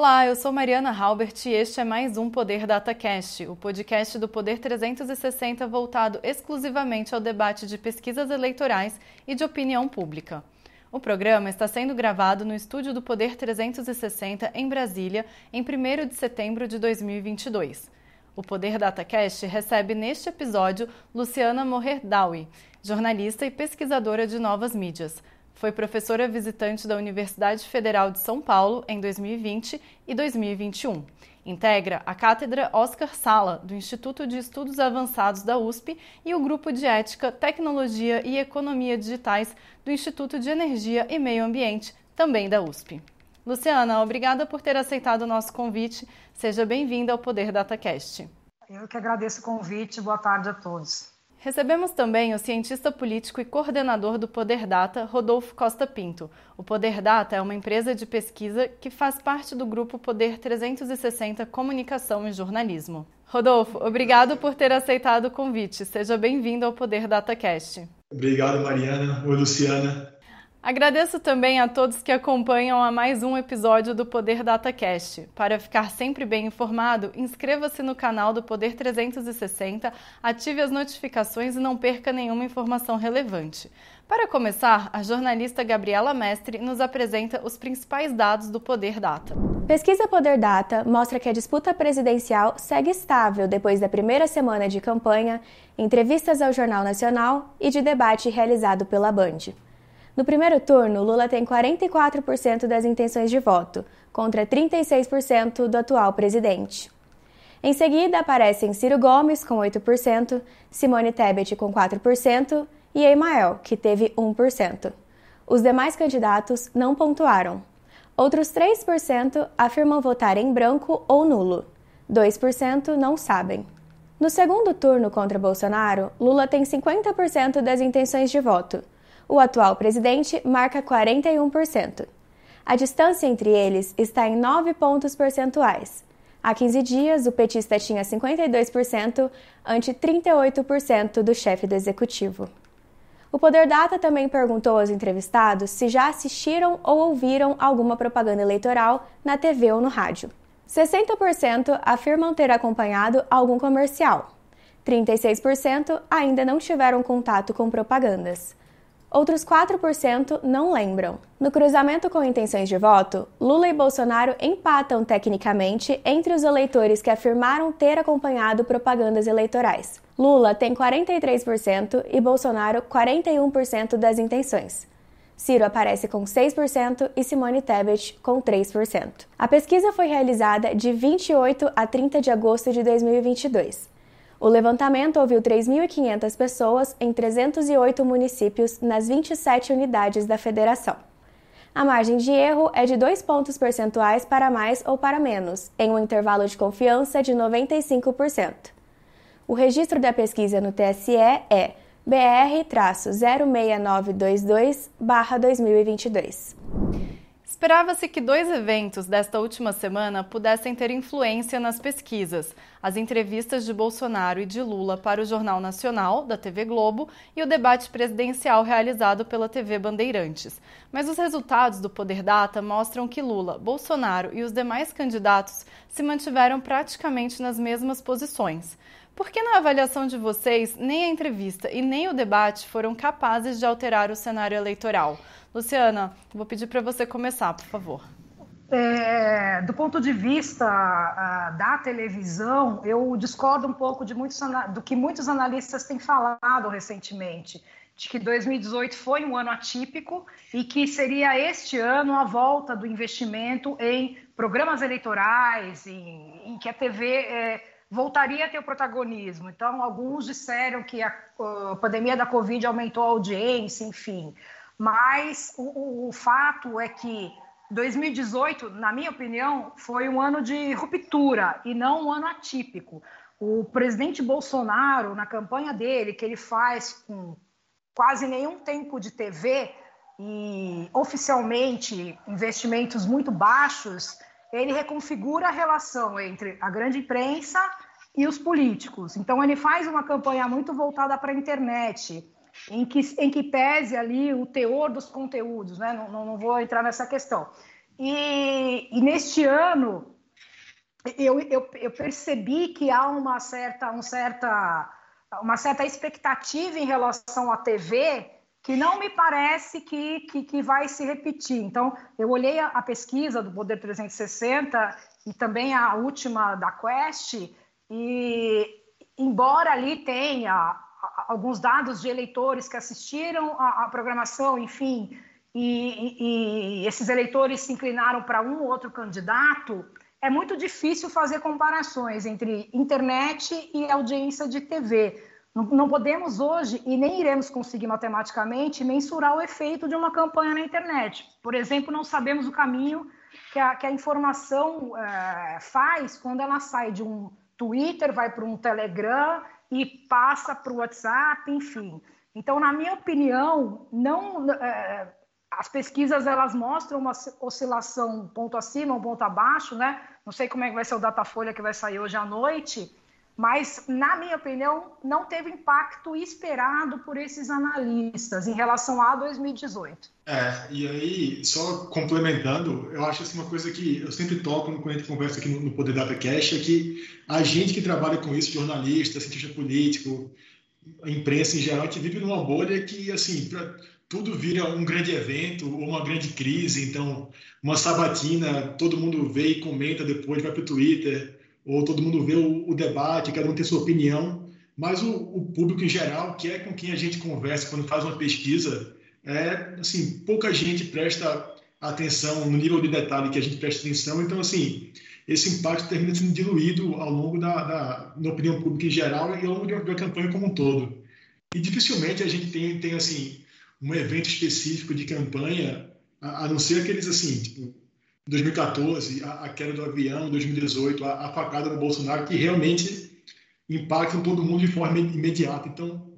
Olá, eu sou Mariana Halbert e este é mais um Poder DataCast, o podcast do Poder 360 voltado exclusivamente ao debate de pesquisas eleitorais e de opinião pública. O programa está sendo gravado no estúdio do Poder 360 em Brasília, em 1 de setembro de 2022. O Poder DataCast recebe neste episódio Luciana Morherdawi, jornalista e pesquisadora de novas mídias. Foi professora visitante da Universidade Federal de São Paulo em 2020 e 2021. Integra a Cátedra Oscar Sala, do Instituto de Estudos Avançados da USP, e o Grupo de Ética, Tecnologia e Economia Digitais do Instituto de Energia e Meio Ambiente, também da USP. Luciana, obrigada por ter aceitado o nosso convite. Seja bem-vinda ao Poder DataCast. Eu que agradeço o convite. Boa tarde a todos. Recebemos também o cientista político e coordenador do Poder Data, Rodolfo Costa Pinto. O Poder Data é uma empresa de pesquisa que faz parte do grupo Poder 360 Comunicação e Jornalismo. Rodolfo, obrigado por ter aceitado o convite. Seja bem-vindo ao Poder DataCast. Obrigado, Mariana. Oi, Luciana. Agradeço também a todos que acompanham a mais um episódio do Poder DataCast. Para ficar sempre bem informado, inscreva-se no canal do Poder 360, ative as notificações e não perca nenhuma informação relevante. Para começar, a jornalista Gabriela Mestre nos apresenta os principais dados do Poder Data. Pesquisa Poder Data mostra que a disputa presidencial segue estável depois da primeira semana de campanha, entrevistas ao Jornal Nacional e de debate realizado pela Band. No primeiro turno, Lula tem 44% das intenções de voto, contra 36% do atual presidente. Em seguida, aparecem Ciro Gomes, com 8%, Simone Tebet, com 4%, e Emael, que teve 1%. Os demais candidatos não pontuaram. Outros 3% afirmam votar em branco ou nulo. 2% não sabem. No segundo turno contra Bolsonaro, Lula tem 50% das intenções de voto, o atual presidente marca 41%. A distância entre eles está em 9 pontos percentuais. Há 15 dias, o petista tinha 52% ante 38% do chefe do executivo. O Poder Data também perguntou aos entrevistados se já assistiram ou ouviram alguma propaganda eleitoral na TV ou no rádio. 60% afirmam ter acompanhado algum comercial. 36% ainda não tiveram contato com propagandas. Outros 4% não lembram. No cruzamento com intenções de voto, Lula e Bolsonaro empatam tecnicamente entre os eleitores que afirmaram ter acompanhado propagandas eleitorais. Lula tem 43% e Bolsonaro 41% das intenções. Ciro aparece com 6% e Simone Tebet com 3%. A pesquisa foi realizada de 28 a 30 de agosto de 2022. O levantamento ouviu 3.500 pessoas em 308 municípios nas 27 unidades da federação. A margem de erro é de 2 pontos percentuais para mais ou para menos, em um intervalo de confiança de 95%. O registro da pesquisa no TSE é BR-06922-2022. Esperava-se que dois eventos desta última semana pudessem ter influência nas pesquisas: as entrevistas de Bolsonaro e de Lula para o Jornal Nacional, da TV Globo, e o debate presidencial realizado pela TV Bandeirantes. Mas os resultados do Poder Data mostram que Lula, Bolsonaro e os demais candidatos se mantiveram praticamente nas mesmas posições. Por que, na avaliação de vocês, nem a entrevista e nem o debate foram capazes de alterar o cenário eleitoral? Luciana, vou pedir para você começar, por favor. É, do ponto de vista uh, da televisão, eu discordo um pouco de muitos, do que muitos analistas têm falado recentemente, de que 2018 foi um ano atípico e que seria este ano a volta do investimento em programas eleitorais, em, em que a TV é, voltaria a ter o protagonismo. Então, alguns disseram que a, pandemia da Covid aumentou a audiência, enfim. Mas o, o, fato é que 2018, na minha opinião, foi um ano de ruptura e não um ano atípico. O presidente Bolsonaro, na campanha dele, que ele faz com quase nenhum tempo de TV e oficialmente investimentos muito baixos, ele reconfigura a relação entre a grande imprensa e os políticos. Então, ele faz uma campanha muito voltada para a internet, em que, em que pese ali o teor dos conteúdos, né? não, não, não vou entrar nessa questão. E, e neste ano, eu, eu, eu, percebi que há uma certa, um certa, uma certa expectativa em relação à TV que não me parece que, que, que vai se repetir. Então, eu olhei a, a, pesquisa do Poder 360 e também a última da Quest, e embora ali tenha alguns dados de eleitores que assistiram à, programação, enfim, e, e, e esses eleitores se inclinaram para um ou outro candidato, é muito difícil fazer comparações entre internet e audiência de TV. Não, podemos hoje, e nem iremos conseguir matematicamente, mensurar o efeito de uma campanha na internet. Por exemplo, não sabemos o caminho que a, que a informação é, faz quando ela sai de um Twitter, vai para um Telegram e passa para o WhatsApp, enfim. Então, na minha opinião, não. É, as pesquisas elas mostram uma oscilação um ponto acima, um ponto abaixo, né? Não sei como é que vai ser o Datafolha que vai sair hoje à noite, mas na minha opinião não teve impacto esperado por esses analistas em relação a 2018. É, e aí só complementando, eu acho assim uma coisa que eu sempre toco quando a gente conversa aqui no, Poder Data Cash é que a gente que trabalha com isso, jornalista, cientista político, imprensa em geral, a gente vive numa bolha que assim, pra, tudo vira um grande evento ou uma grande crise. Então, uma sabatina, todo mundo vê e comenta depois, vai para o Twitter, ou todo mundo vê o, o, debate, cada um tem sua opinião. Mas o, o, público em geral, que é com quem a gente conversa quando faz uma pesquisa, é assim, pouca gente presta atenção no nível de detalhe que a gente presta atenção. Então, assim, esse impacto termina sendo diluído ao longo da, da, da opinião pública em geral e ao longo da campanha como um todo. E dificilmente a gente tem, tem assim, um evento específico de campanha, a, a não ser aqueles assim, tipo, 2014, a, a queda do avião, 2018, a, a facada no Bolsonaro, que realmente impactam todo mundo de forma imediata. Então,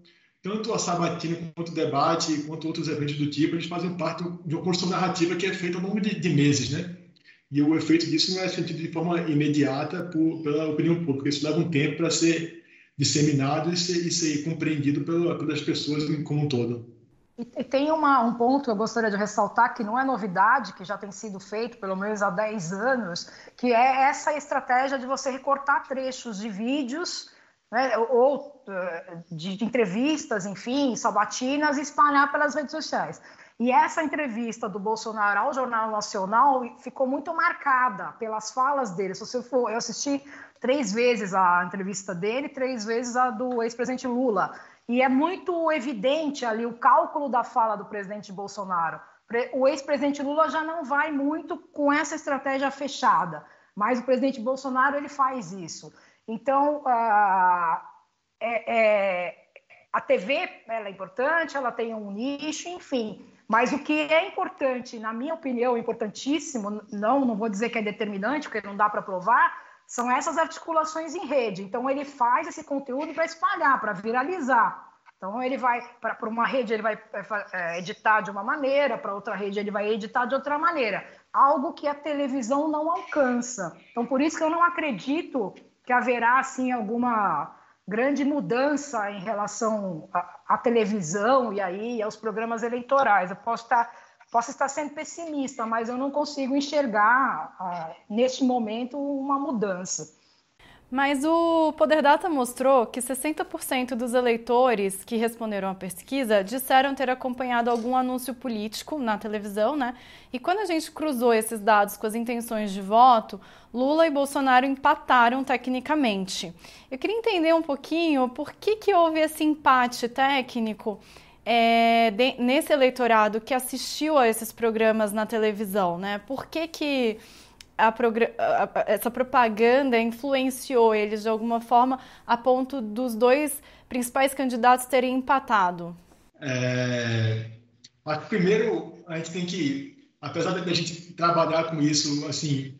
tanto a sabatina quanto o debate, quanto outros eventos do tipo, eles fazem parte de uma construção narrativa que é feita ao longo de, de meses, né? E o efeito disso não é sentido de forma imediata por, pela opinião pública. Isso leva um tempo para ser disseminado e ser, e ser compreendido pela, pelas pessoas como um todo. E tem uma, um ponto que eu gostaria de ressaltar, que não é novidade, que já tem sido feito pelo menos há 10 anos, que é essa estratégia de você recortar trechos de vídeos né, ou eh, de, de entrevistas, enfim, sabatinas, e espalhar pelas redes sociais. E essa entrevista do Bolsonaro ao Jornal Nacional ficou muito marcada pelas falas dele. Se você for, eu assisti três vezes a entrevista dele, três vezes a do ex-presidente Lula. E é muito evidente ali o cálculo da fala do presidente Bolsonaro. O ex-presidente Lula já não vai muito com essa estratégia fechada, mas o presidente Bolsonaro ele faz isso. Então, a, é, é, a TV é importante, ela tem um nicho, enfim. Mas o que é importante, na minha opinião, importantíssimo, não, não vou dizer que é determinante, porque não dá para provar, são essas articulações em rede. Então, ele faz esse conteúdo para espalhar, para viralizar. Então, ele vai para uma rede, ele vai é, é, editar de uma maneira, para outra rede, ele vai editar de outra maneira. Algo que a televisão não alcança. Então, por isso que eu não acredito que haverá, assim, alguma grande mudança em relação à, televisão e aí aos programas eleitorais. Eu posso estar posso estar sendo pessimista, mas eu não consigo enxergar, ah, neste momento, uma mudança. Mas o Poder Data mostrou que 60% dos eleitores que responderam à pesquisa disseram ter acompanhado algum anúncio político na televisão, né? E quando a gente cruzou esses dados com as intenções de voto, Lula e Bolsonaro empataram tecnicamente. Eu queria entender um pouquinho por que, que houve esse empate técnico é, de, nesse eleitorado que assistiu a esses programas na televisão, né? Por que, que a, a, essa propaganda influenciou eles de alguma forma a ponto dos dois principais candidatos terem empatado? É, acho que primeiro a gente tem que, apesar da gente trabalhar com isso, assim,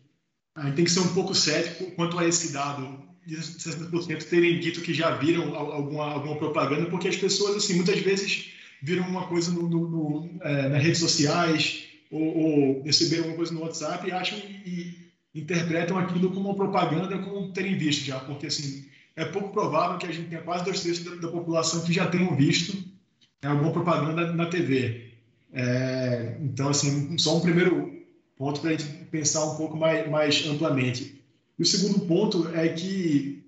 a gente tem que ser um pouco cético quanto a esse dado 60% terem dito que já viram alguma, alguma propaganda, porque as pessoas, assim, muitas vezes viram uma coisa no, no, no, é, nas redes sociais ou, ou, receberam alguma coisa no WhatsApp e acham e interpretam aquilo como uma propaganda como terem visto já, porque assim é pouco provável que a gente tenha quase dois terços da, da população que já tenham visto né, alguma propaganda na TV. É, então, assim, só um primeiro ponto para a gente pensar um pouco mais, mais amplamente. E o segundo ponto é que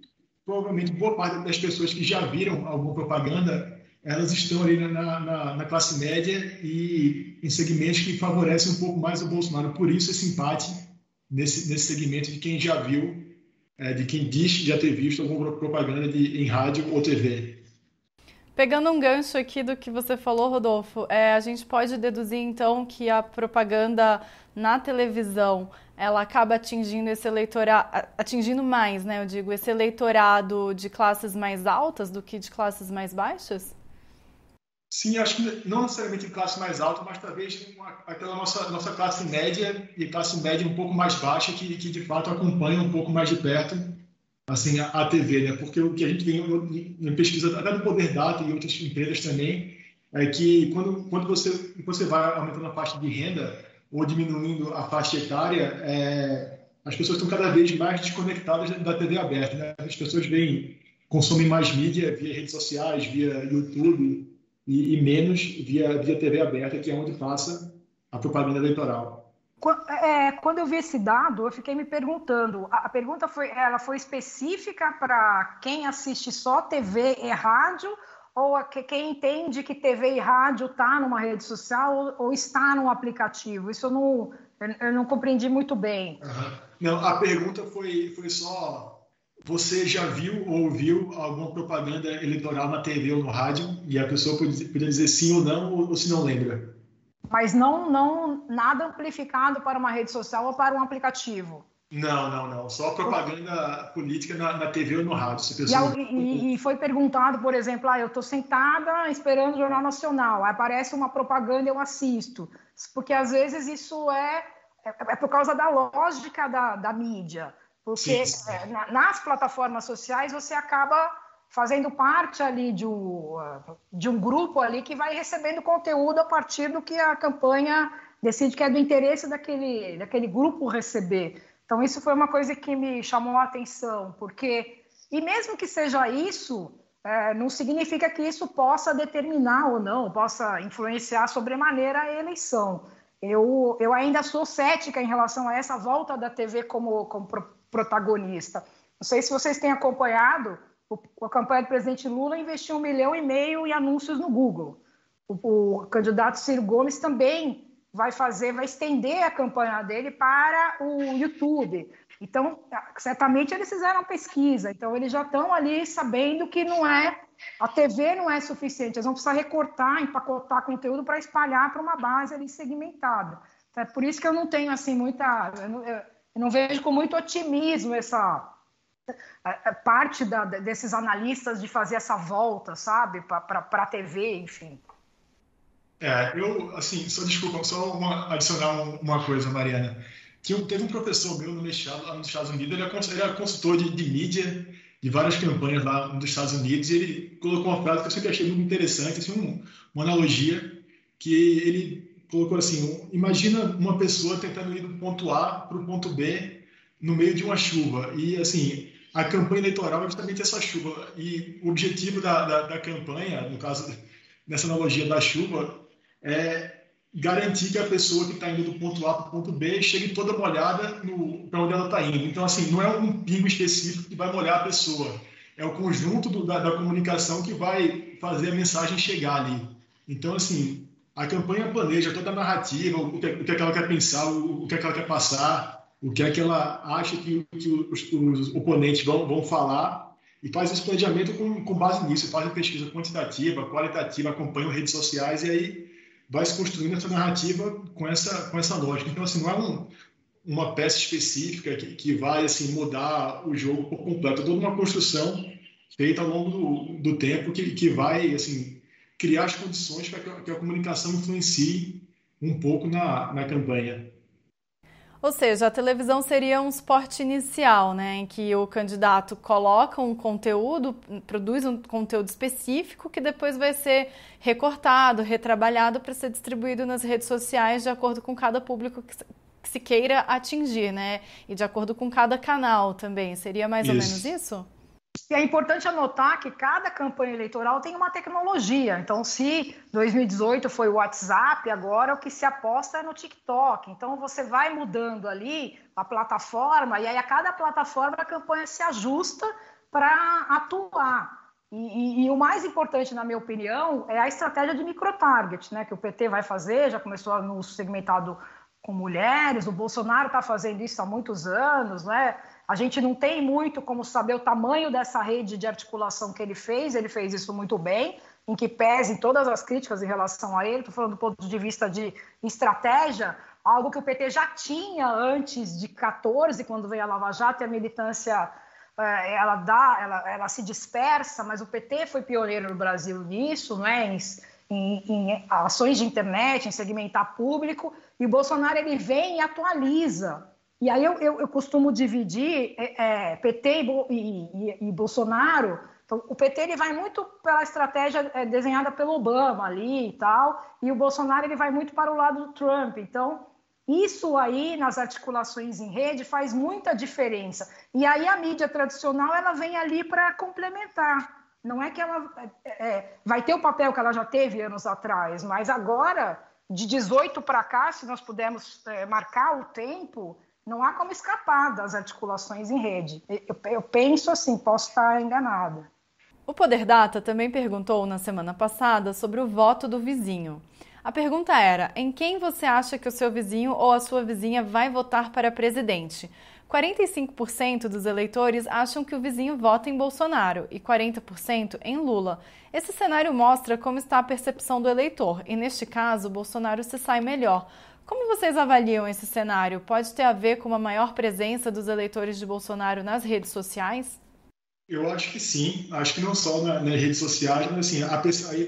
provavelmente boa parte das pessoas que já viram alguma propaganda, elas estão ali na, na, na classe média e em segmentos que favorecem um pouco mais o Bolsonaro. Por isso esse empate nesse, nesse segmento de quem já viu, é, de quem diz já ter visto alguma propaganda de, em rádio ou TV. Pegando um gancho aqui do que você falou, Rodolfo, é, a gente pode deduzir então que a propaganda na televisão ela acaba atingindo esse eleitorado, atingindo mais, né? Eu digo, esse eleitorado de classes mais altas do que de classes mais baixas? Sim, acho que não necessariamente em classe mais alta, mas talvez uma, aquela nossa, nossa classe média e classe média um pouco mais baixa que, que de fato acompanha um pouco mais de perto assim, a, a TV, né? Porque o que a gente vê em pesquisa, até do Poder Data e outras empresas também, é que quando, quando você, você vai aumentando a faixa de renda ou diminuindo a faixa etária, é, as pessoas estão cada vez mais desconectadas da TV aberta, né? As pessoas veem, consomem mais mídia via redes sociais, via YouTube e, e menos via, via TV aberta, que é onde passa a propaganda eleitoral. É, quando eu vi esse dado, eu fiquei me perguntando. A, pergunta foi, ela foi específica para quem assiste só TV e rádio ou quem entende que TV e rádio está numa rede social ou, ou, está num aplicativo? Isso eu não, eu não compreendi muito bem. Uhum. Não, a pergunta foi, foi só você já viu ou ouviu alguma propaganda eleitoral na TV ou no rádio e a pessoa podia dizer sim ou não ou, ou se não lembra? mas não, não nada amplificado para uma rede social ou para um aplicativo. Não, não, não. Só propaganda política na, na TV ou no rádio. Pessoa... E, e, foi perguntado, por exemplo, ah, eu estou sentada esperando o Jornal Nacional, aparece uma propaganda eu assisto. Porque às vezes isso é, é, é por causa da lógica da, da mídia. Porque sim, sim. É, nas plataformas sociais você acaba fazendo parte ali de um, de um grupo ali que vai recebendo conteúdo a partir do que a campanha decide que é do interesse daquele, daquele grupo receber. Então, isso foi uma coisa que me chamou a atenção, porque, e mesmo que seja isso, é, não significa que isso possa determinar ou não, possa influenciar sobremaneira a eleição. Eu, eu ainda sou cética em relação a essa volta da TV como, como protagonista. Não sei se vocês têm acompanhado, a campanha do presidente Lula investiu um milhão e meio em anúncios no Google. O, o, candidato Ciro Gomes também vai fazer, vai estender a campanha dele para o YouTube. Então, certamente eles fizeram pesquisa, então eles já estão ali sabendo que não é a TV não é suficiente, eles vão precisar recortar, empacotar conteúdo para espalhar para uma base ali segmentada. Então, é por isso que eu não tenho assim muita, eu não, eu não vejo com muito otimismo essa parte da, desses analistas de fazer essa volta, sabe, para a TV, enfim. É, eu, assim, só desculpa, só uma, adicionar uma coisa, Mariana. Que teve um professor meu nos Estados Unidos, ele era é consultor de, de mídia de várias campanhas lá nos Estados Unidos, e ele colocou uma frase que eu sempre achei muito interessante, assim, um, uma analogia, que ele colocou assim: imagina uma pessoa tentando ir do ponto A para o ponto B no meio de uma chuva. E, assim, a campanha eleitoral é justamente essa chuva. E o objetivo da, da, da campanha, no caso, nessa analogia da chuva, é garantir que a pessoa que está indo do ponto A para o ponto B chegue toda molhada para onde ela está indo. Então, assim, não é um pingo específico que vai molhar a pessoa. É o conjunto do, da, da, comunicação que vai fazer a mensagem chegar ali. Então, assim, a campanha planeja toda a narrativa, o que, o que, é que ela quer pensar, o, o que, é que ela quer passar, o que é que ela acha que, que os, os, oponentes vão, vão falar e faz esse planejamento com, com base nisso, faz a pesquisa quantitativa, qualitativa, acompanha redes sociais e aí vai se construindo essa narrativa com essa, com essa lógica. Então, assim, não é um, uma peça específica que, que vai assim, mudar o jogo por completo, é toda uma construção feita ao longo do, do tempo que, que vai assim, criar as condições para que, que a comunicação influencie um pouco na, na campanha. Ou seja, a televisão seria um suporte inicial, né, em que o candidato coloca um conteúdo, produz um conteúdo específico que depois vai ser recortado, retrabalhado para ser distribuído nas redes sociais de acordo com cada público que se queira atingir, né? E de acordo com cada canal também. Seria mais isso. ou menos isso? E é importante anotar que cada campanha eleitoral tem uma tecnologia. Então, se 2018 foi o WhatsApp, agora o que se aposta é no TikTok. Então, você vai mudando ali a plataforma, e aí a cada plataforma a campanha se ajusta para atuar. E, e, e, o mais importante, na minha opinião, é a estratégia de microtarget, né, que o PT vai fazer, já começou no segmentado com mulheres, o Bolsonaro está fazendo isso há muitos anos, né? A gente não tem muito como saber o tamanho dessa rede de articulação que ele fez, ele fez isso muito bem, em que pese todas as críticas em relação a ele, estou falando do ponto de vista de estratégia, algo que o PT já tinha antes de 14, quando veio a Lava Jato e a militância é, ela dá, ela, ela se dispersa, mas o PT foi pioneiro no Brasil nisso, não é? Em, em, ações de internet, em segmentar público, e o Bolsonaro ele vem e atualiza. E aí eu, eu, eu costumo dividir é, é PT e, e, e, Bolsonaro. Então, o PT ele vai muito pela estratégia é, desenhada pelo Obama ali e tal, e o Bolsonaro ele vai muito para o lado do Trump. Então, isso aí nas articulações em rede faz muita diferença. E aí a mídia tradicional ela vem ali para complementar. Não é que ela é, é, vai ter o papel que ela já teve anos atrás, mas agora, de 18 para cá, se nós pudermos é, marcar o tempo, não há como escapar das articulações em rede. Eu, eu penso assim, posso estar enganada. O Poder Data também perguntou na semana passada sobre o voto do vizinho. A pergunta era: em quem você acha que o seu vizinho ou a sua vizinha vai votar para presidente? 45% dos eleitores acham que o vizinho vota em Bolsonaro e 40% em Lula. Esse cenário mostra como está a percepção do eleitor e, neste caso, Bolsonaro se sai melhor. Como vocês avaliam esse cenário? Pode ter a ver com uma maior presença dos eleitores de Bolsonaro nas redes sociais? Eu acho que sim. Acho que não só nas redes sociais, mas assim, aí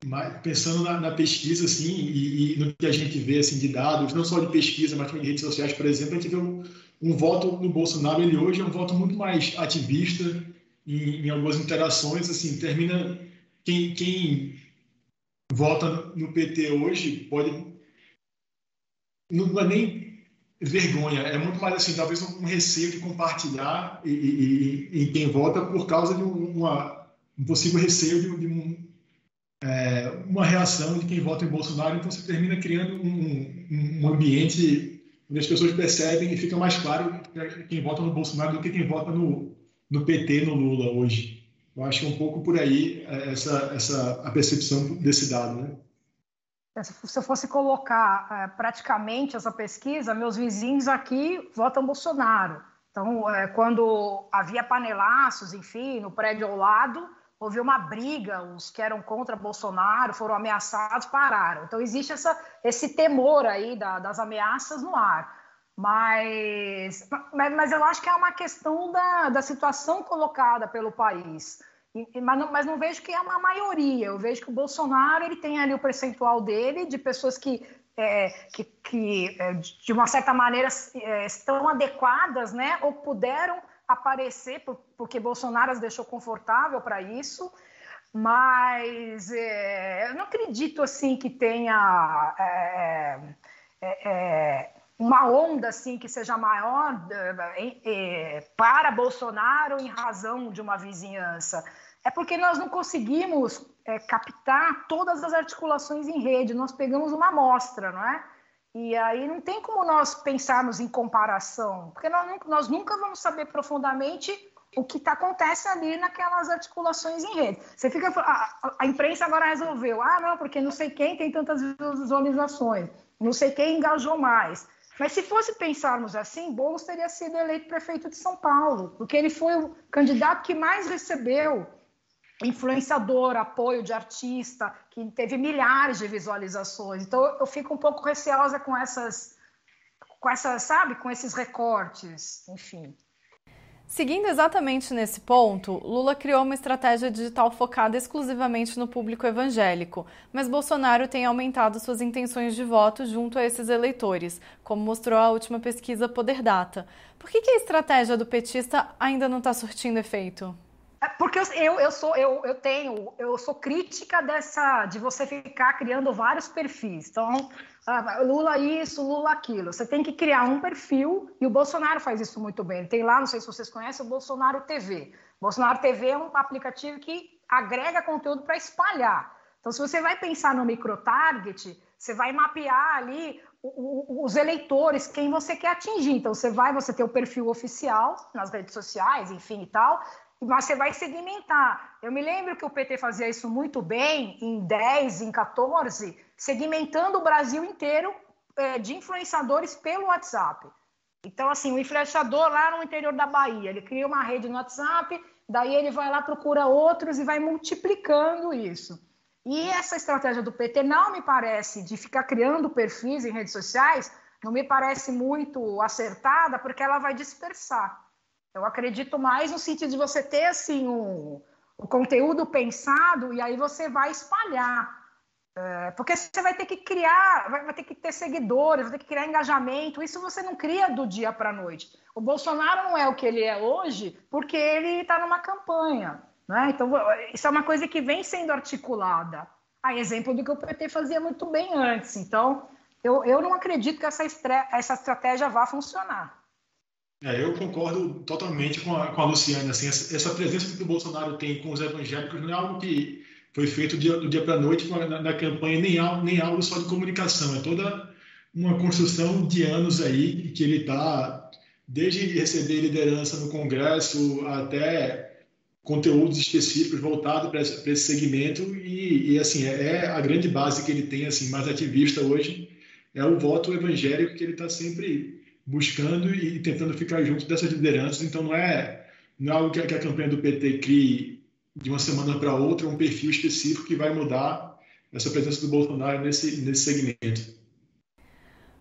tô pensando na, na, pesquisa assim e, e, no que a gente vê assim de dados não só de pesquisa mas também de redes sociais por exemplo a gente vê um, um voto no Bolsonaro ele hoje é um voto muito mais ativista em, em algumas interações assim termina quem, quem vota no PT hoje pode não é nem vergonha é muito mais assim talvez um receio de compartilhar e, e, e quem vota por causa de uma, um possível receio de, de é, uma reação de quem vota em Bolsonaro, então você termina criando um, um ambiente onde as pessoas percebem e fica mais claro quem vota no Bolsonaro do que quem vota no, no PT, no Lula hoje. Eu acho que é um pouco por aí é, essa, essa a percepção desse dado, né? É, se eu fosse colocar é, praticamente essa pesquisa, meus vizinhos aqui votam Bolsonaro. Então, quando havia panelaços, enfim, no prédio ao lado, houve uma briga, os que eram contra Bolsonaro foram ameaçados, pararam. Então existe essa, esse temor aí da, das ameaças no ar. Mas, mas, mas, eu acho que é uma questão da, da situação colocada pelo país. Mas, não, mas não vejo que é uma maioria. Eu vejo que o Bolsonaro ele tem ali o percentual dele de pessoas que, é, que, que é, de uma certa maneira é, estão adequadas, né, ou puderam aparecer, porque Bolsonaro as deixou confortável para isso, mas é, eu não acredito assim que tenha é, é, é uma onda assim que seja maior é, para Bolsonaro em razão de uma vizinhança. É porque nós não conseguimos é, captar todas as articulações em rede, nós pegamos uma amostra, não é? E aí não tem como nós pensarmos em comparação, porque nós, nós nunca vamos saber profundamente o que tá, acontece ali naquelas articulações em rede. Você fica. A, a, imprensa agora resolveu, ah, não, porque não sei quem tem tantas visualizações, não sei quem engajou mais. Mas se fosse pensarmos assim, Boulos teria sido eleito prefeito de São Paulo, porque ele foi o candidato que mais recebeu influenciador, apoio de artista, que teve milhares de visualizações. Então eu fico um pouco receosa com essas, com essas, sabe, com esses recortes, enfim. Seguindo exatamente nesse ponto, Lula criou uma estratégia digital focada exclusivamente no público evangélico, mas Bolsonaro tem aumentado suas intenções de voto junto a esses eleitores, como mostrou a última pesquisa Poder Data. Por que, que a estratégia do petista ainda não está surtindo efeito? É porque eu, eu sou eu, eu tenho eu sou crítica dessa de você ficar criando vários perfis. Então, ah, Lula isso, Lula aquilo. Você tem que criar um perfil e o Bolsonaro faz isso muito bem. Tem lá, não sei se vocês conhecem, o Bolsonaro TV. Bolsonaro TV é um aplicativo que agrega conteúdo para espalhar. Então, se você vai pensar no microtarget, você vai mapear ali os eleitores, quem você quer atingir. Então, você vai, você tem o perfil oficial nas redes sociais, enfim e tal, mas você vai segmentar. Eu me lembro que o PT fazia isso muito bem em 10, em 14, segmentando o Brasil inteiro é, de influenciadores pelo WhatsApp. Então, assim, o influenciador lá no interior da Bahia, ele cria uma rede no WhatsApp, daí ele vai lá, procura outros e vai multiplicando isso. E essa estratégia do PT não me parece de ficar criando perfis em redes sociais, não me parece muito acertada, porque ela vai dispersar. Eu acredito mais no sentido de você ter assim o conteúdo pensado e aí você vai espalhar. É, porque você vai ter que criar, vai, vai, ter que ter seguidores, vai ter que criar engajamento. Isso você não cria do dia para a noite. O Bolsonaro não é o que ele é hoje porque ele está numa campanha. Né? Então, isso é uma coisa que vem sendo articulada. A exemplo do que o PT fazia muito bem antes. Então, eu, eu não acredito que essa, essa estratégia vá funcionar. É, eu concordo totalmente com a, com a Luciana. Assim, essa, essa, presença que o Bolsonaro tem com os evangélicos não é algo que foi feito dia, do dia para a noite na, na, campanha, nem, algo, nem algo só de comunicação. É toda uma construção de anos aí que ele está, desde receber liderança no Congresso até conteúdos específicos voltados para esse, segmento e, e assim é, é, a grande base que ele tem assim mais ativista hoje é o voto evangélico que ele está sempre buscando e tentando ficar junto dessas lideranças. Então, não é, não é algo que a, que a campanha do PT crie de uma semana para outra um perfil específico que vai mudar essa presença do Bolsonaro nesse, nesse segmento.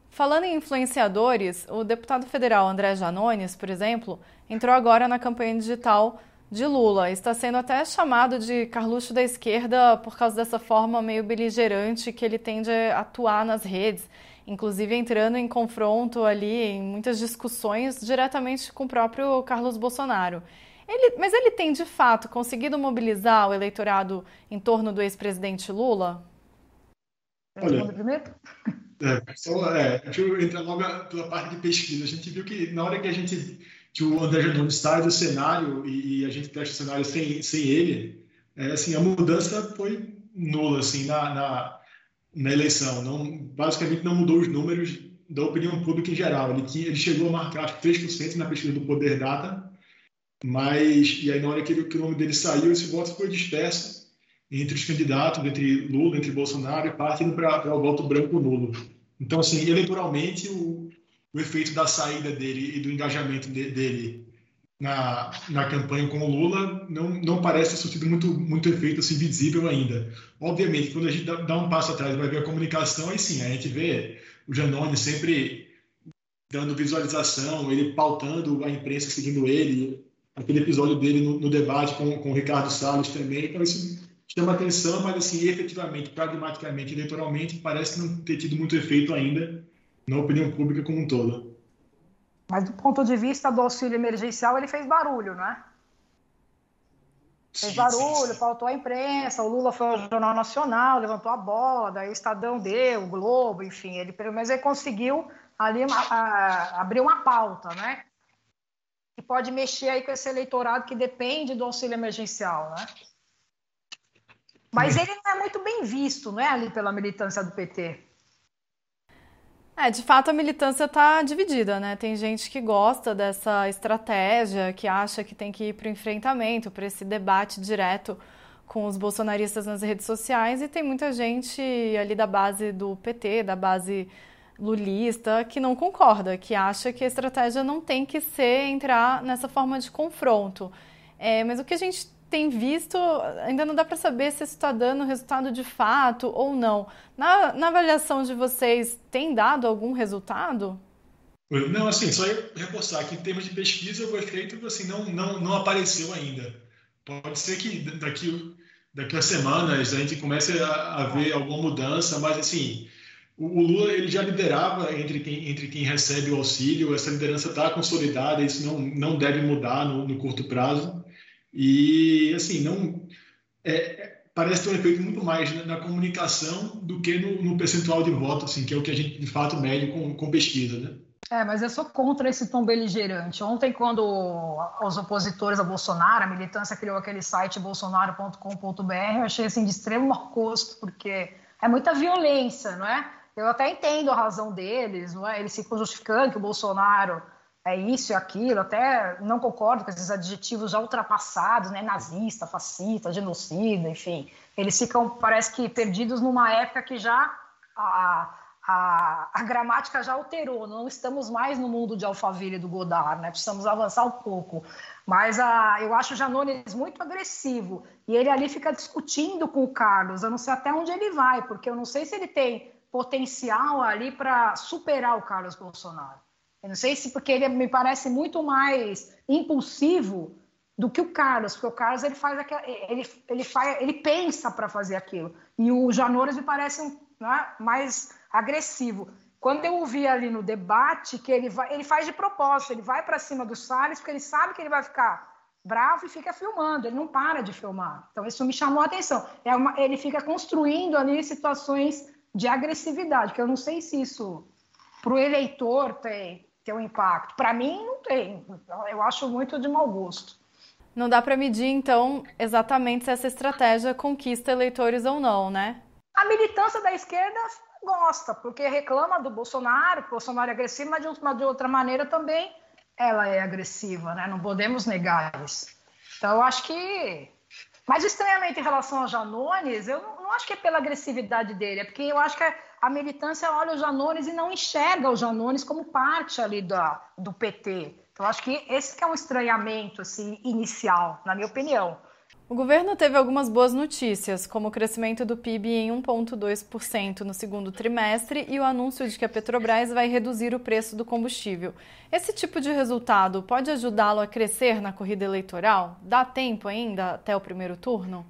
Falando em influenciadores, o deputado federal André Janones, por exemplo, entrou agora na campanha digital de Lula. Está sendo até chamado de Carluxo da esquerda por causa dessa forma meio beligerante que ele tende a atuar nas redes inclusive entrando em confronto ali, em muitas discussões diretamente com o próprio Carlos Bolsonaro. Ele, mas ele tem, de fato, conseguido mobilizar o eleitorado em torno do ex-presidente Lula? Olha, é, só, é, deixa eu entrar logo pela parte de pesquisa. A gente viu que na hora que a gente que o André Janones sai do cenário e, e, a gente testa o cenário sem, sem ele, é, assim, a mudança foi nula, assim, na, na na eleição. Não, basicamente não mudou os números da opinião pública em geral. Ele, ele chegou a marcar acho, 3% na pesquisa do Poder Data, mas e aí na hora que, ele, que o nome dele saiu, esse voto foi disperso entre os candidatos, entre Lula, entre Bolsonaro, e partindo para o voto branco nulo. Então, assim, eleitoralmente, o, o efeito da saída dele e do engajamento de, dele na, na campanha com o Lula não, não parece ter surtido muito, muito efeito assim, visível ainda. Obviamente, quando a gente dá, dá um passo atrás vai ver a comunicação, aí sim, a gente vê o Janone sempre dando visualização, ele pautando a imprensa seguindo ele, aquele episódio dele no, no debate com, com o Ricardo Salles também, então isso chama atenção, mas assim, efetivamente, pragmaticamente, eleitoralmente, parece não ter tido muito efeito ainda na opinião pública como um todo. Mas do ponto de vista do auxílio emergencial, ele fez barulho, né? Fez barulho, faltou a imprensa, o Lula foi ao Jornal Nacional, levantou a bola, daí o Estadão deu, o Globo, enfim, ele pelo menos ele conseguiu ali a, a, abrir uma pauta, né? Que pode mexer aí com esse eleitorado que depende do auxílio emergencial, né? Mas ele não é muito bem visto, não é, ali pela militância do PT. É, de fato a militância está dividida, né? Tem gente que gosta dessa estratégia, que acha que tem que ir para o enfrentamento, para esse debate direto com os bolsonaristas nas redes sociais, e tem muita gente ali da base do PT, da base lulista, que não concorda, que acha que a estratégia não tem que ser entrar nessa forma de confronto. É, mas o que a gente tem visto, ainda não dá para saber se está dando resultado de fato ou não. Na, na, avaliação de vocês, tem dado algum resultado? Não, assim, só reforçar que em termos de pesquisa, o efeito assim, não, não, não apareceu ainda. Pode ser que daqui, daqui a semanas a gente comece a, a ver alguma mudança, mas assim, o Lula ele já liderava entre quem, entre quem recebe o auxílio, essa liderança está consolidada, isso não, não deve mudar no, no curto prazo. E, assim, não... É, parece ter um efeito muito mais na, na comunicação do que no, no, percentual de voto, assim, que é o que a gente, de fato, mede com, com pesquisa, né? É, mas eu sou contra esse tom beligerante. Ontem, quando os opositores a Bolsonaro, a militância criou aquele site bolsonaro.com.br, eu achei assim de extremo mau gosto, porque é muita violência, não é? Eu até entendo a razão deles, não é? Eles ficam justificando que o Bolsonaro é isso e aquilo, até não concordo com esses adjetivos já ultrapassados, né? Nazista, fascista, genocida, enfim. Eles ficam, parece que, perdidos numa época que já a, a, a, gramática já alterou, não estamos mais no mundo de Alphaville do Godard, né? precisamos avançar um pouco. Mas a, eu acho o Janones muito agressivo e ele ali fica discutindo com o Carlos. Eu não sei até onde ele vai, porque eu não sei se ele tem potencial ali para superar o Carlos Bolsonaro. Eu não sei se porque ele me parece muito mais impulsivo do que o Carlos, porque o Carlos ele faz aquela, ele, ele, faz, ele pensa para fazer aquilo e o Janones me parece um, né, mais agressivo. Quando eu ouvi ali no debate que ele, vai, ele faz de propósito, ele vai para cima do Salles porque ele sabe que ele vai ficar bravo e fica filmando, ele não para de filmar. Então isso me chamou a atenção. É uma, ele fica construindo ali situações de agressividade, que eu não sei se isso para o eleitor tem, tem um impacto. Para mim não tem. Eu acho muito de mau gosto. Não dá para medir então exatamente se essa estratégia conquista eleitores ou não, né? A militância da esquerda gosta, porque reclama do Bolsonaro, que o Bolsonaro é agressivo, mas de, uma, de outra maneira também ela é agressiva, né? Não podemos negar isso. Então, eu acho que. Mas, estranhamente, em relação ao Janones, eu não, não acho que é pela agressividade dele, é porque eu acho que a militância olha o Janones e não enxerga o Janones como parte ali da, do PT. Então, acho que esse que é um estranhamento assim, inicial, na minha opinião. O governo teve algumas boas notícias, como o crescimento do PIB em 1,2% no segundo trimestre e o anúncio de que a Petrobras vai reduzir o preço do combustível. Esse tipo de resultado pode ajudá-lo a crescer na corrida eleitoral? Dá tempo ainda até o primeiro turno?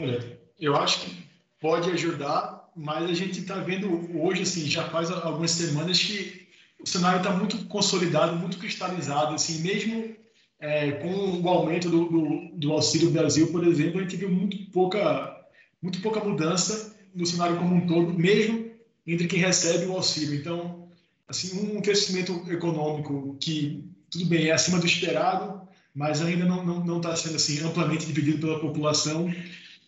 Olha, eu acho que pode ajudar, mas a gente está vendo hoje, assim, já faz algumas semanas que o cenário está muito consolidado, muito cristalizado, assim, mesmo é, com o aumento do, do, do, Auxílio Brasil, por exemplo, a gente viu muito pouca, muito pouca mudança no cenário como um todo, mesmo entre quem recebe o auxílio. Então, assim, um crescimento econômico que, tudo bem, é acima do esperado, mas ainda não está sendo assim, amplamente dividido pela população,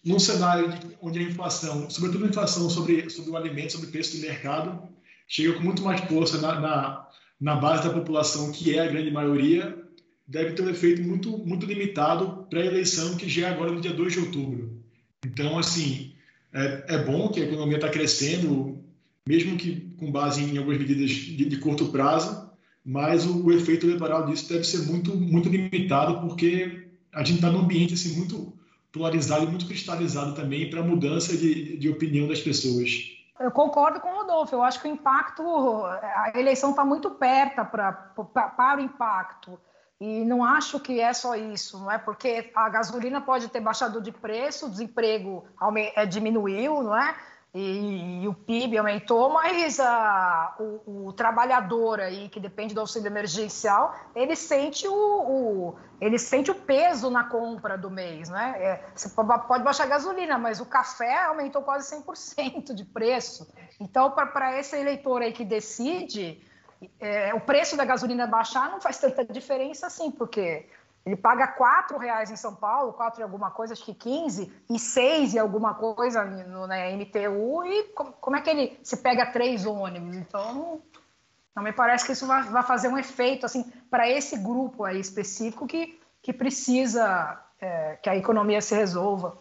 num cenário onde a inflação, sobretudo a inflação sobre, sobre o alimento, sobre o preço do mercado, chega com muito mais força na, na, na base da população, que é a grande maioria, deve ter um efeito muito, muito limitado para a eleição que já é agora no dia 2 de outubro. Então, assim, é, é bom que a economia está crescendo, mesmo que com base em algumas medidas de, de curto prazo, mas o, o, efeito eleitoral disso deve ser muito, muito limitado, porque a gente está num ambiente assim, muito polarizado e muito cristalizado também para a mudança de, de opinião das pessoas. Eu concordo com o Rodolfo. Eu acho que o impacto, a eleição está muito perto pra, pra, para o impacto. E não acho que é só isso, não é? Porque a gasolina pode ter baixado de preço, o desemprego é, diminuiu, não é? E, e o PIB aumentou, mas a, o, o, trabalhador aí que depende do auxílio emergencial, ele sente o, o, ele sente o peso na compra do mês, né? É, você pode baixar a gasolina, mas o café aumentou quase 100% de preço. Então, para esse eleitor aí que decide, é, o preço da gasolina baixar não faz tanta diferença assim, porque ele paga quatro reais em São Paulo, quatro e alguma coisa, acho que 15, e seis e alguma coisa no na MTU, e como, é que ele se pega três ônibus? Então, não, me parece que isso vai, fazer um efeito assim para esse grupo aí específico que, que precisa é, que a economia se resolva.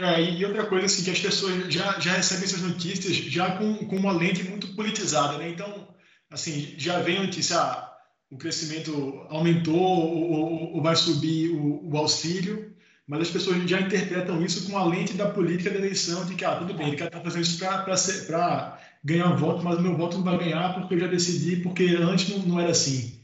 É, e outra coisa assim, que as pessoas já, já recebem essas notícias já com, com uma lente muito politizada, né? Então, assim, já vem notícia, ah, o crescimento aumentou ou, vai subir o, o, auxílio, mas as pessoas já interpretam isso com a lente da política da eleição, de que, ah, tudo bem, ele está fazendo isso para ganhar voto, mas o meu voto não vai ganhar porque eu já decidi, porque antes não, não era assim.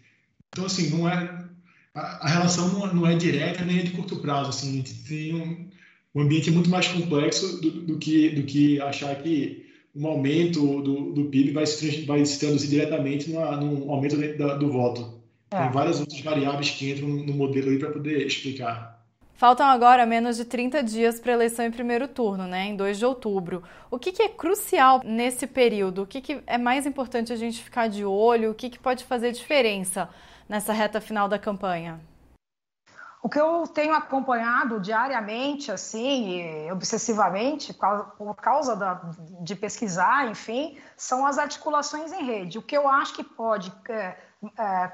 Então, assim, não é, a, a relação não, não, é direta nem é de curto prazo, assim, tem um, um ambiente muito mais complexo do, do, que, do que achar que um aumento do, do PIB vai se, vai se traduzir diretamente num aumento do, do voto. É. Tem várias outras variáveis que entram no modelo aí para poder explicar. Faltam agora menos de 30 dias para a eleição em primeiro turno, né, em 2 de outubro. O que, que é crucial nesse período? O que, que, é mais importante a gente ficar de olho? O que, que pode fazer diferença nessa reta final da campanha? O que eu tenho acompanhado diariamente, assim, obsessivamente, por causa da, de pesquisar, enfim, são as articulações em rede. O que eu acho que pode é, é,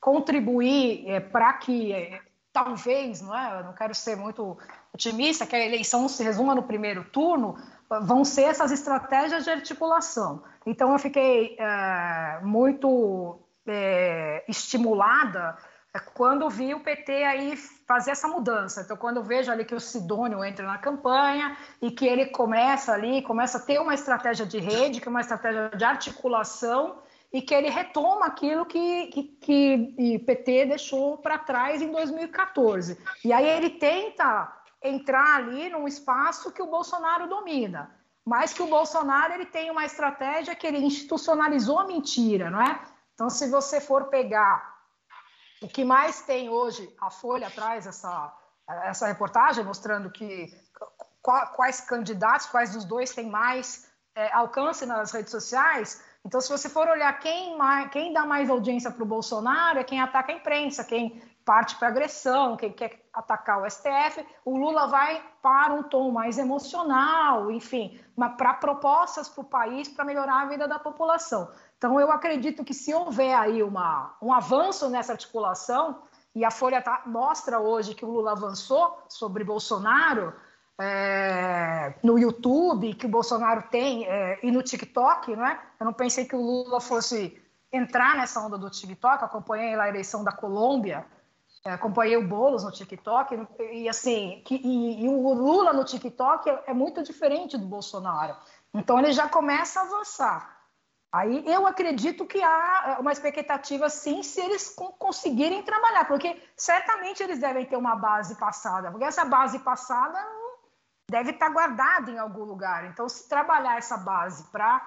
contribuir é, para que talvez, não é? Eu não quero ser muito otimista, que a eleição se resuma no primeiro turno, vão ser essas estratégias de articulação. Então, eu fiquei é, muito é, estimulada quando vi o PT aí fazer essa mudança. Então, quando eu vejo ali que o Sidônio entra na campanha e que ele começa ali, começa a ter uma estratégia de rede, que é uma estratégia de articulação e que ele retoma aquilo que, que, que o PT deixou para trás em 2014. E aí ele tenta entrar ali num espaço que o Bolsonaro domina, mas que o Bolsonaro ele tem uma estratégia que ele institucionalizou a mentira, não é? Então, se você for pegar o que mais tem hoje, a Folha traz essa, essa reportagem mostrando que quais candidatos, quais dos dois têm mais é, alcance nas redes sociais, então, se você for olhar quem, mais, quem dá mais audiência para o Bolsonaro é quem ataca a imprensa, quem parte para agressão, quem quer atacar o STF. O Lula vai para um tom mais emocional, enfim, para propostas para o país para melhorar a vida da população. Então, eu acredito que se houver aí uma, um avanço nessa articulação, e a Folha tá, mostra hoje que o Lula avançou sobre Bolsonaro, é, no YouTube que o Bolsonaro tem é, e no TikTok, não é? Eu não pensei que o Lula fosse entrar nessa onda do TikTok. Acompanhei lá a eleição da Colômbia, é, acompanhei o Bolos no TikTok e assim, que, e, e, o Lula no TikTok é, é muito diferente do Bolsonaro. Então ele já começa a avançar. Aí eu acredito que há uma expectativa, sim, se eles conseguirem trabalhar, porque certamente eles devem ter uma base passada, porque essa base passada deve estar guardado em algum lugar. Então, se trabalhar essa base para uh,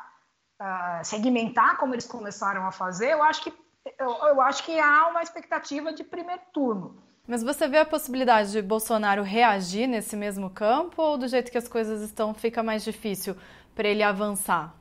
ah, segmentar como eles começaram a fazer, eu acho que eu, eu, acho que há uma expectativa de primeiro turno. Mas você vê a possibilidade de Bolsonaro reagir nesse mesmo campo ou do jeito que as coisas estão fica mais difícil para ele avançar?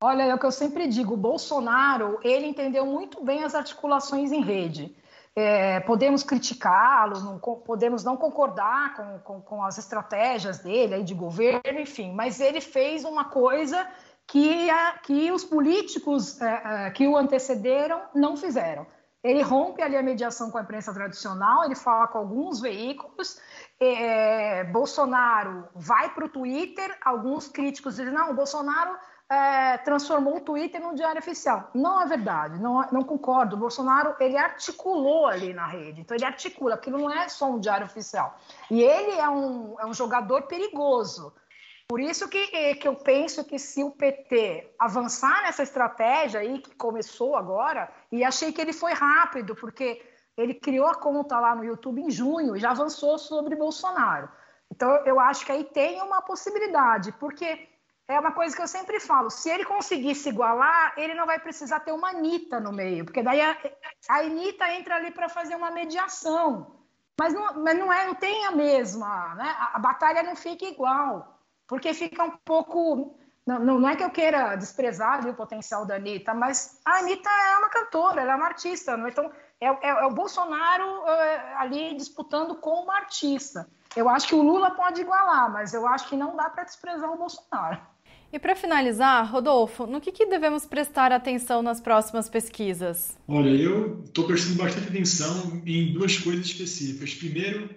Olha, é o que eu sempre digo, o Bolsonaro, ele entendeu muito bem as articulações em rede. É, podemos criticá-lo, podemos não concordar com, com, com, as estratégias dele aí de governo, enfim, mas ele fez uma coisa que, a, que os políticos é, é, que o antecederam não fizeram. Ele rompe ali a mediação com a imprensa tradicional, ele fala com alguns veículos. É, Bolsonaro vai para o Twitter, alguns críticos dizem: não, o Bolsonaro é, transformou o Twitter num diário oficial. Não é verdade, não, não concordo. O Bolsonaro ele articulou ali na rede, então ele articula, aquilo não é só um diário oficial. E ele é um, é um jogador perigoso. Por isso que, que eu penso que se o PT avançar nessa estratégia aí que começou agora, e achei que ele foi rápido, porque ele criou a conta lá no YouTube em junho e já avançou sobre Bolsonaro. Então eu acho que aí tem uma possibilidade, porque é uma coisa que eu sempre falo: se ele conseguir se igualar, ele não vai precisar ter uma Anitta no meio, porque daí a, a Anitta entra ali para fazer uma mediação. Mas não, mas não é, não tem a mesma, né? A, a batalha não fica igual, porque fica um pouco. Não, não, é que eu queira desprezar o potencial da Anitta, mas a Anitta é uma cantora, ela é uma artista, não? É? então é, é, é o Bolsonaro é, ali disputando com uma artista. Eu acho que o Lula pode igualar, mas eu acho que não dá para desprezar o Bolsonaro. E para finalizar, Rodolfo, no que, que, devemos prestar atenção nas próximas pesquisas? Olha, eu estou prestando bastante atenção em duas coisas específicas. Primeiro,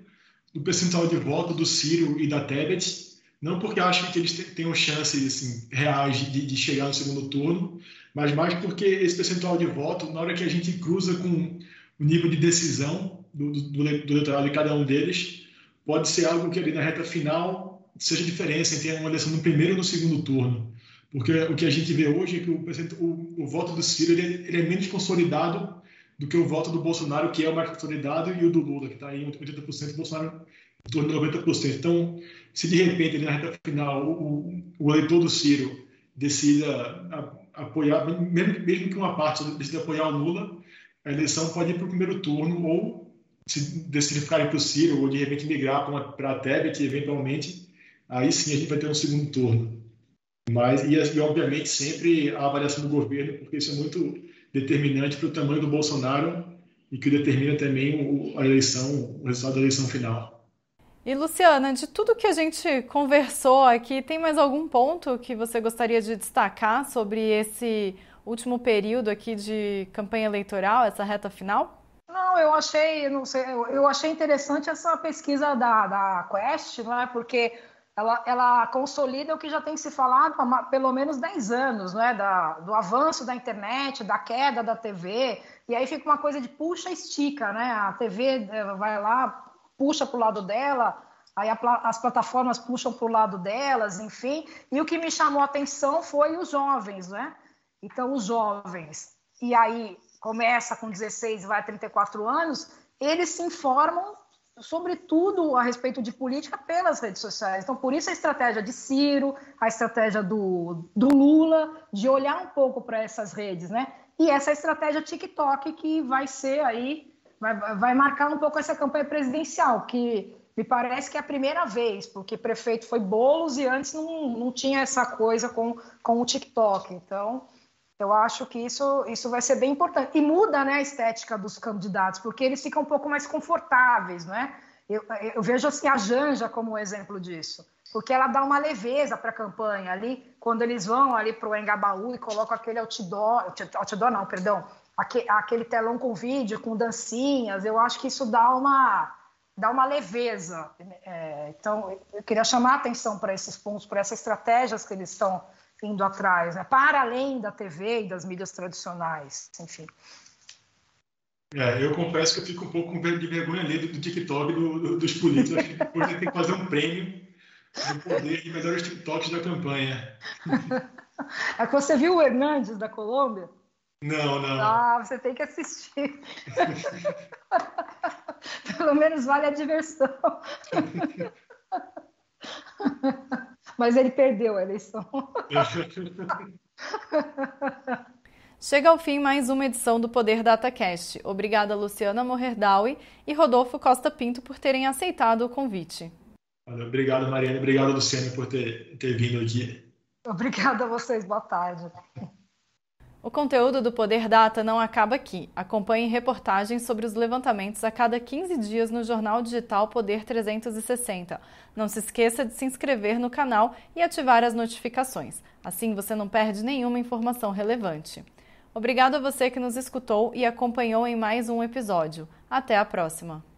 no percentual de voto do Ciro e da Tebet, não porque acho que eles tenham chances assim, reais de, de, chegar no segundo turno, mas mais porque esse percentual de voto, na hora que a gente cruza com o nível de decisão do, do, do eleitorado de cada um deles, pode ser algo que ali na reta final seja diferença entre uma eleição no primeiro e no segundo turno. Porque o que a gente vê hoje é que o, o, o voto do Ciro ele, é, ele é menos consolidado do que o voto do Bolsonaro, que é o mais consolidado, e o do Lula, que está em 80%, o Bolsonaro em torno de 90%. Então, se de repente, na reta final, o, o eleitor do Ciro decida apoiar, mesmo, mesmo que uma parte decida apoiar o Lula, a eleição pode ir para o primeiro turno ou se decidir ficar para o Ciro ou de repente migrar para a Tebet eventualmente, aí sim a gente vai ter um segundo turno. Mas, e, e obviamente sempre a avaliação do governo, porque isso é muito determinante para o tamanho do Bolsonaro e que determina também o, a eleição, o resultado da eleição final. E Luciana, de tudo que a gente conversou aqui, tem mais algum ponto que você gostaria de destacar sobre esse último período aqui de campanha eleitoral, essa reta final? Não, eu achei, não sei, eu achei interessante essa pesquisa da, da Quest, não é? Porque ela, ela consolida o que já tem se falado há pelo menos 10 anos, né? Da, do avanço da internet, da queda da TV, e aí fica uma coisa de puxa estica, né? A TV eh, vai lá, puxa para o lado dela, aí a, as plataformas puxam para o lado delas, enfim. E o que me chamou a atenção foi os jovens, né? Então, os jovens, e aí começa com 16 e vai a 34 anos, eles se informam sobretudo a respeito de política pelas redes sociais. Então, por isso a estratégia de Ciro, a estratégia do, do Lula, de olhar um pouco para essas redes, né? E essa estratégia TikTok que vai ser aí, vai, vai marcar um pouco essa campanha presidencial, que me parece que é a primeira vez, porque prefeito foi Bolos e antes não, não tinha essa coisa com, com o TikTok. Então, eu acho que isso, isso vai ser bem importante. E muda né, a estética dos candidatos, porque eles ficam um pouco mais confortáveis, não é? Eu, eu vejo assim, a Janja como um exemplo disso, porque ela dá uma leveza para a campanha ali, quando eles vão ali para o Engabaú e colocam aquele outdoor, outdoor não, perdão, aquele, aquele telão com vídeo, com dancinhas, eu acho que isso dá uma, dá uma leveza. É, então, eu queria chamar a atenção para esses pontos, para essas estratégias que eles estão indo atrás, né? para além da TV e das mídias tradicionais, enfim. É, eu confesso que eu fico um pouco com de vergonha ali do, do TikTok do, do, dos políticos. Acho que depois tem que fazer um prêmio no poder de melhores TikToks da campanha. É que você viu o Hernandes da Colômbia? Não, não. Ah, você tem que assistir. Pelo menos vale a diversão. mas ele perdeu a eleição. Chega ao fim mais uma edição do Poder DataCast. Obrigada, Luciana Morherdaui e Rodolfo Costa Pinto, por terem aceitado o convite. Obrigado, Mariana. Obrigado, Luciana, por ter, ter vindo aqui. Obrigada a vocês. Boa tarde. O conteúdo do Poder Data não acaba aqui. Acompanhe reportagens sobre os levantamentos a cada 15 dias no jornal digital Poder 360. Não se esqueça de se inscrever no canal e ativar as notificações. Assim você não perde nenhuma informação relevante. Obrigado a você que nos escutou e acompanhou em mais um episódio. Até a próxima!